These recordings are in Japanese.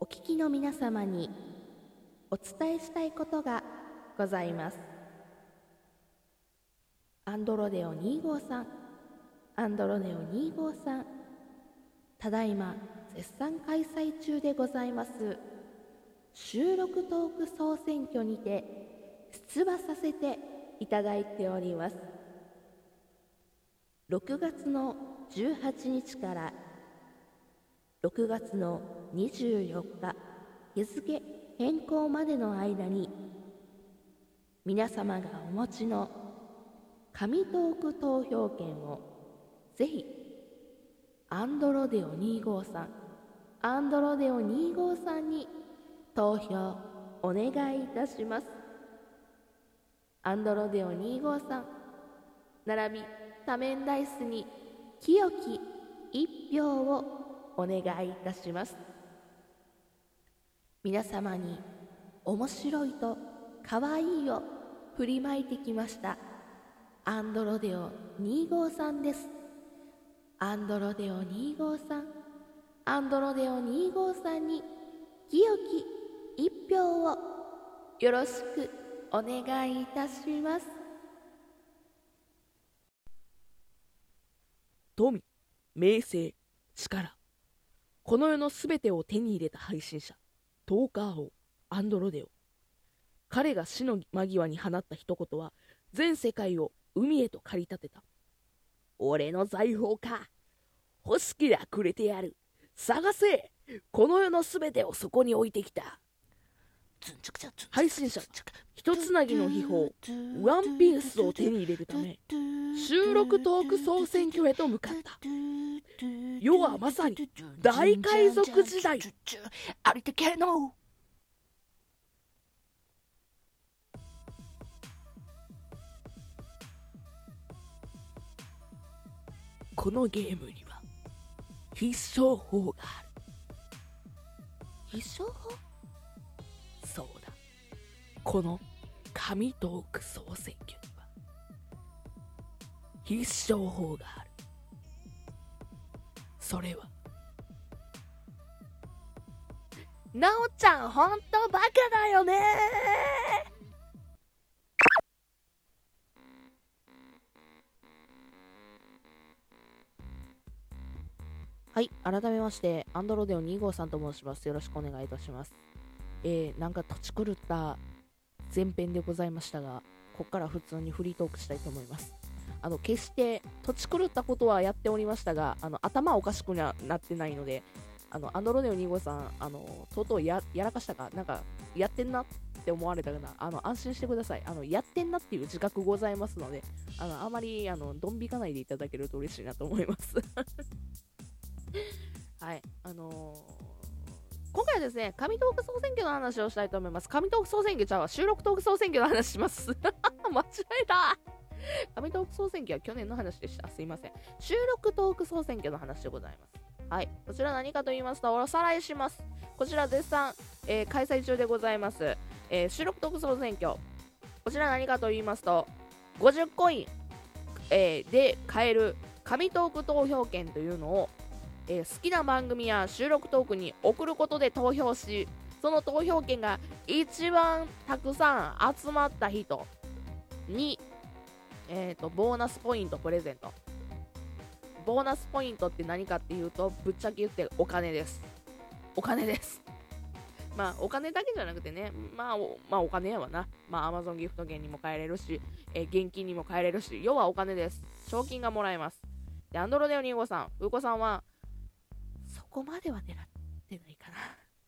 お聞きの皆様にお伝えしたいことがございます。アンドロデオ253アンドロデオ253ただいま絶賛開催中でございます。収録トーク総選挙にて出馬させていただいております。6月の18日から6月の24日日付変更までの間に皆様がお持ちの紙トーク投票権をぜひアンドロデオ253アンドロデオ253に投票お願いいたします。アンドロデオ253並び多面ダイスに清き一票をお願いいたします。皆様に面白いと可愛いを振りまいてきました。アンドロデオ253です。アンドロデオ253アンドロデオ253に清き一票をよろしくお願いいたします。富、名声、力。この世のすべてを手に入れた配信者、トーカー王、アンドロデオ。彼が死の間際に放った一言は、全世界を海へと駆り立てた。俺の財宝か。欲しきらくれてやる。探せこの世のすべてをそこに置いてきた。配信者、一つなぎの秘宝、ワンピースを手に入れるため、収録トーク総選挙へと向かった。世はまさに大海賊時代。ありてけのこのゲームには必勝法がある。必勝法。この紙トーク総選挙には必勝法がある。それは、なおちゃんほんとバカだよねはい、改めまして、アンドロデオ2号さんと申します。よろしくお願いいたします。えー、なんか土地狂った前編でございましたが、ここから普通にフリートークしたいと思います。あの、決して土地狂ったことはやっておりましたが、あの、頭おかしくななってないので、あの、アンドロデオ2号さん、あの、とうとうやらかしたか、なんか、やってんなって思われたかな、あの、安心してください。あの、やってんなっていう自覚ございますので、あの、あまり、あの、ドン引かないでいただけると嬉しいなと思います。はい、あのー今回はですね、紙トーク総選挙の話をしたいと思います。紙トーク総選挙ちゃうわ、収録トーク総選挙の話します。間違えた紙トーク総選挙は去年の話でした。すいません。収録トーク総選挙の話でございます。はい。こちら何かと言いますと、おさらいします。こちら絶賛、えー開催中でございます。えー収録トーク総選挙。こちら何かと言いますと、50コイン、えーで買える紙トーク投票券というのを、えー好きな番組や収録トークに送ることで投票しその投票権が一番たくさん集まった人に、えー、とボーナスポイントプレゼント。ボーナスポイントって何かっていうとぶっちゃけ言ってお金です。お金です。まあお金だけじゃなくてねまあお,、まあ、お金やわな。まあ Amazon ギフト券にも変えれるし、えー現金にも変えれるし要はお金です。賞金がもらえます。でアンドロデオ2号さん、うーこさんは、こまでは狙ってないかな。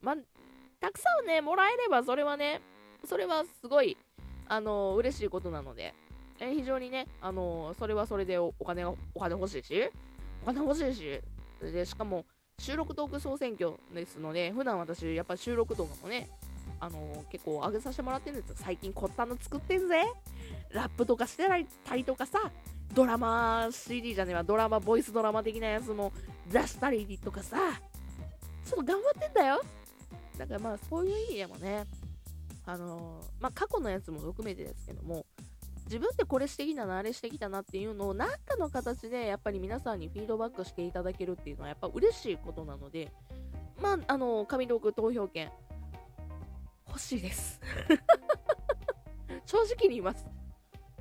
まあ、たくさんね、もらえれば、それはね、それはすごい、あの嬉しいことなので、え非常にね、あのそれはそれでお金が、お金欲しいし、お金欲しいし、で、しかも、収録トーク総選挙ですので、普段私、やっぱ収録とかもね、あの結構上げさせてもらってるんですよ。最近、こったの作ってんぜ。ラップとかしてたりとかさ、ドラマ CD じゃねえわ、ドラマ、ボイスドラマ的なやつも出したりとかさ、ちょっと頑張ってんだよ。だからまあ、そういう意味でもね、あのーまあ、過去のやつも含めてですけども、自分でこれしてきたな、あれしてきたなっていうのを、何かの形でやっぱり皆さんにフィードバックしていただけるっていうのは、やっぱ嬉しいことなので、まあ、あの、紙トーク投票権、欲しいです。正直に言います。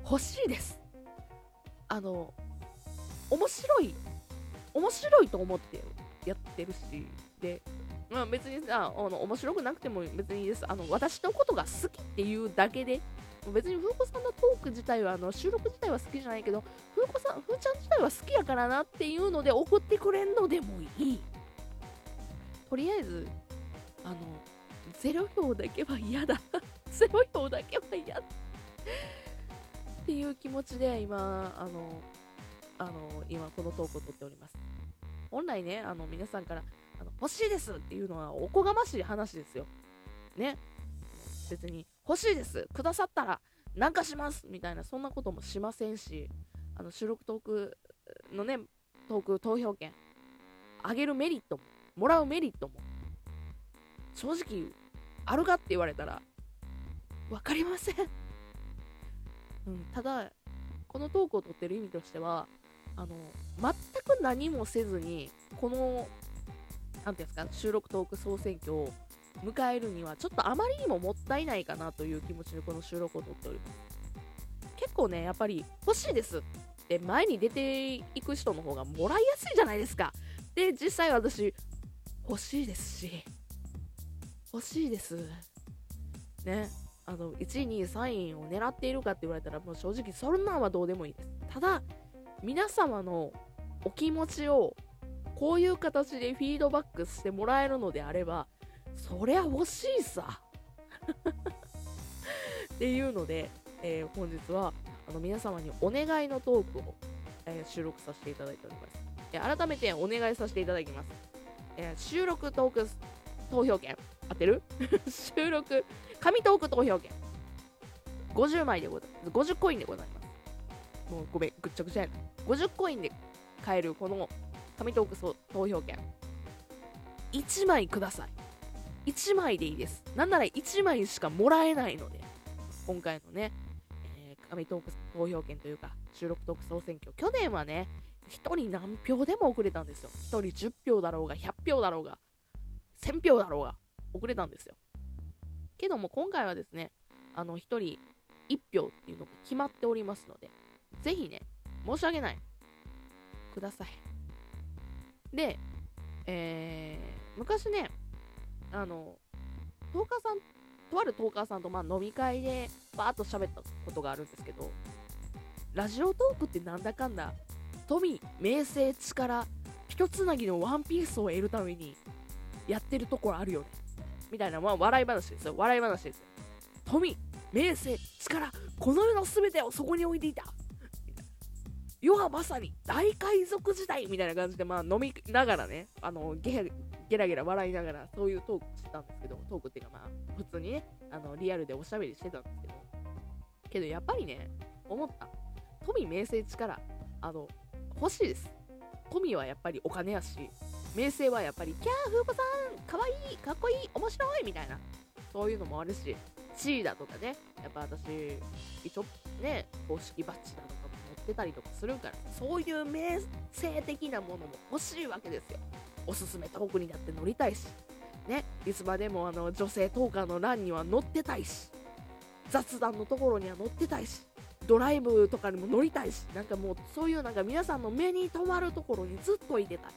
欲しいです。あの、面白い、面白いと思ってやってるし、で、まあ別にさ、あの面白くなくても別にいいです。あの、私のことが好きっていうだけで、別に風子さんのトーク自体は、あの収録自体は好きじゃないけど、風子さん、風ちゃん自体は好きやからなっていうので送ってくれんのでもいい。とりあえず、あの、ゼロ票だけは嫌だ。ゼロ票だけは嫌だ。っていう気持ちで今、あの、あの、今このトークを取っております。本来ね、あの、皆さんから、あの欲しいですっていうのはおこがましい話ですよ。ね。別に、欲しいですくださったら、なんかしますみたいな、そんなこともしませんし、あの、収録トークのね、トーク投票権、あげるメリットも、もらうメリットも、正直、あるかって言われたら、わかりません。うん、ただ、このトークを取ってる意味としては、あの、全く何もせずに、この、なんていうんですか、収録トーク総選挙を迎えるには、ちょっとあまりにももったいないかなという気持ちでこの収録を取っております。結構ね、やっぱり欲しいですって前に出ていく人の方がもらいやすいじゃないですか。で、実際私、欲しいですし、欲しいです。ね。あの、1位、2位、3位を狙っているかって言われたら、もう正直そんなんはどうでもいいです。ただ、皆様のお気持ちをこういう形でフィードバックしてもらえるのであれば、そりゃ欲しいさ。っていうので、えー本日はあの皆様にお願いのトークを、えー収録させていただいております。え改めてお願いさせていただきます。え収録トーク投票権、当てる？収録、紙トーク投票権。50枚でございます。50コインでございます。もうごめん、ぐっちゃぐちゃやな。50コインで買えるこの紙トークそ投票権。1枚ください。1枚でいいです。なんなら1枚しかもらえないので、今回のね、えー紙トーク投票権というか、収録トーク総選挙。去年はね、1人何票でも遅れたんですよ。1人10票だろうが、100票だろうが、1000票だろうが、遅れたんですよ。けども今回はですね、あの、1人1票っていうのが決まっておりますので、ぜひね、申し訳ない。ください。で、えー、昔ね、あの、トーカーさん、とあるトーカーさんとまあ飲み会でバーッと喋ったことがあるんですけど、ラジオトークってなんだかんだ、富、名声、力、一つなぎのワンピースを得るためにやってるところあるよね。みたいな、まあ笑い話ですよ。笑い話ですよ。富、名声、力、この世の全てをそこに置いていた。世はまさに大海賊時代みたいな感じで、まあ飲みながらね、あの、ゲラゲラゲラ笑いながら、そういうトークしてたんですけど、トークっていうかまあ、普通にね、あの、リアルでおしゃべりしてたんですけど、けどやっぱりね、思った。富、名声、力、あの、欲しいです。富はやっぱりお金やし、名声はやっぱり、キャー、風子さん、かわいい、かっこいい、面白いみたいな、そういうのもあるし、地位だとかね、やっぱ私、一応ね、公式バッジだとかも持ってたりとかするから、そういう名声的なものも欲しいわけですよ。おすすめトークにだって乗りたいし、ね、いつまでもあの女性トーカーの欄には載ってたいし、雑談のところには載ってたいし、ドライブとかにも乗りたいし、なんかもうそういうなんか皆さんの目に留まるところにずっといてたい。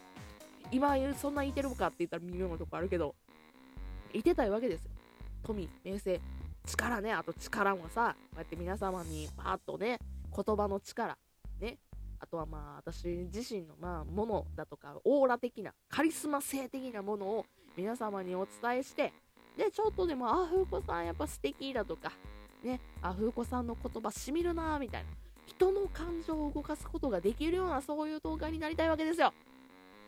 今そんないてるかって言ったら微妙なとこあるけど、いてたいわけですよ。富、名声、力ね、あと力もさ、こうやって皆様にパーッとね、言葉の力、ね、あとはまあ私自身のまあものだとか、オーラ的な、カリスマ性的なものを皆様にお伝えして、で、ちょっとでも、あ、風子さんやっぱ素敵だとか、ね、あ、風子さんの言葉しみるなみたいな、人の感情を動かすことができるようなそういう動画になりたいわけですよ。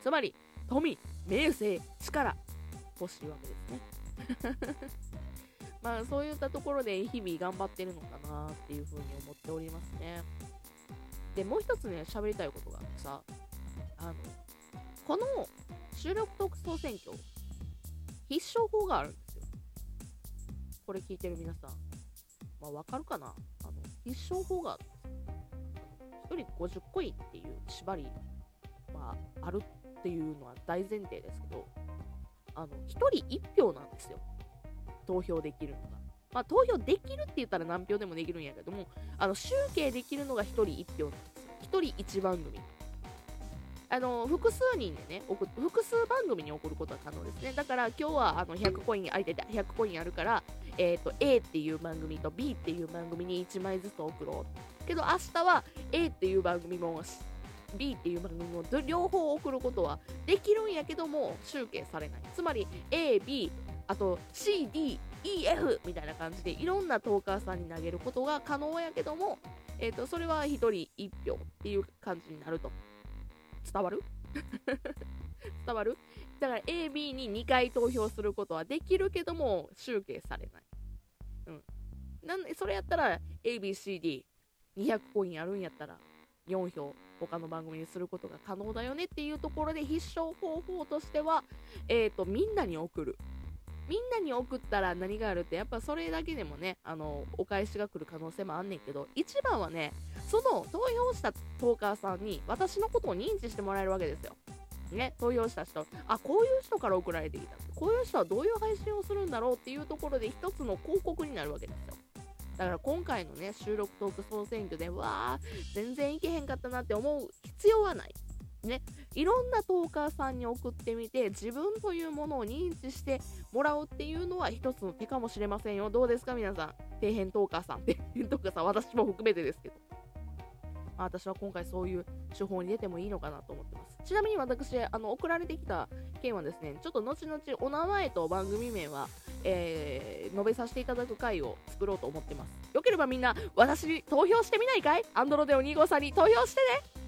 つまり、富、名声、力、欲しいわけですね。まあそういったところで日々頑張ってるのかなっていうふうに思っておりますね。で、もう一つね、喋りたいことがあってさ、あの、この収録特総選挙、必勝法があるんですよ。これ聞いてる皆さん、まあわかるかな？あの、必勝法が。1人50コインっていう縛りはあるっていうのは大前提ですけど、あの1人1票なんですよ。投票できるのが。まあ、投票できるって言ったら何票でもできるんやけどもあの集計できるのが1人1票なんですよ。1人1番組。あの複数人でね複数番組に送ることは可能ですね。だから今日はあの100コインあいてた100コインあるから、えー、と A っていう番組と B っていう番組に1枚ずつ送ろう。けど明日は A っていう番組も B っていう番組も両方送ることはできるんやけども集計されない。つまり A、B あと C、D、E、F みたいな感じでいろんなトーカーさんに投げることが可能やけども、えー、とそれは1人1票っていう感じになると。伝わる？伝わる？だから AB に2回投票することはできるけども集計されない、うん、なんでそれやったら ABCD200 コインあるんやったら4票他の番組にすることが可能だよねっていうところで必勝方法としては、えー、とみんなに送る。みんなに送ったら何があるってやっぱそれだけでもねあのお返しが来る可能性もあんねんけど一番はねその投票したトーカーさんに私のことを認知してもらえるわけですよ。ね、投票した人、あ、こういう人から送られてきた。こういう人はどういう配信をするんだろうっていうところで一つの広告になるわけですよ。だから今回のね、収録トーク総選挙で、わー、全然いけへんかったなって思う必要はない。ね、いろんなトーカーさんに送ってみて、自分というものを認知してもらうっていうのは一つの手かもしれませんよ。どうですか、皆さん。底辺トーカーさん。底辺トーカーさん、私も含めてですけど。あ、私は今回そういう手法に出てもいいのかなと思ってます。ちなみに私、あの送られてきた件はですね、ちょっと後々お名前と番組名は、えー、述べさせていただく回を作ろうと思ってます。よければみんな、私に投票してみないかい？アンドロデオ2号さんに投票してね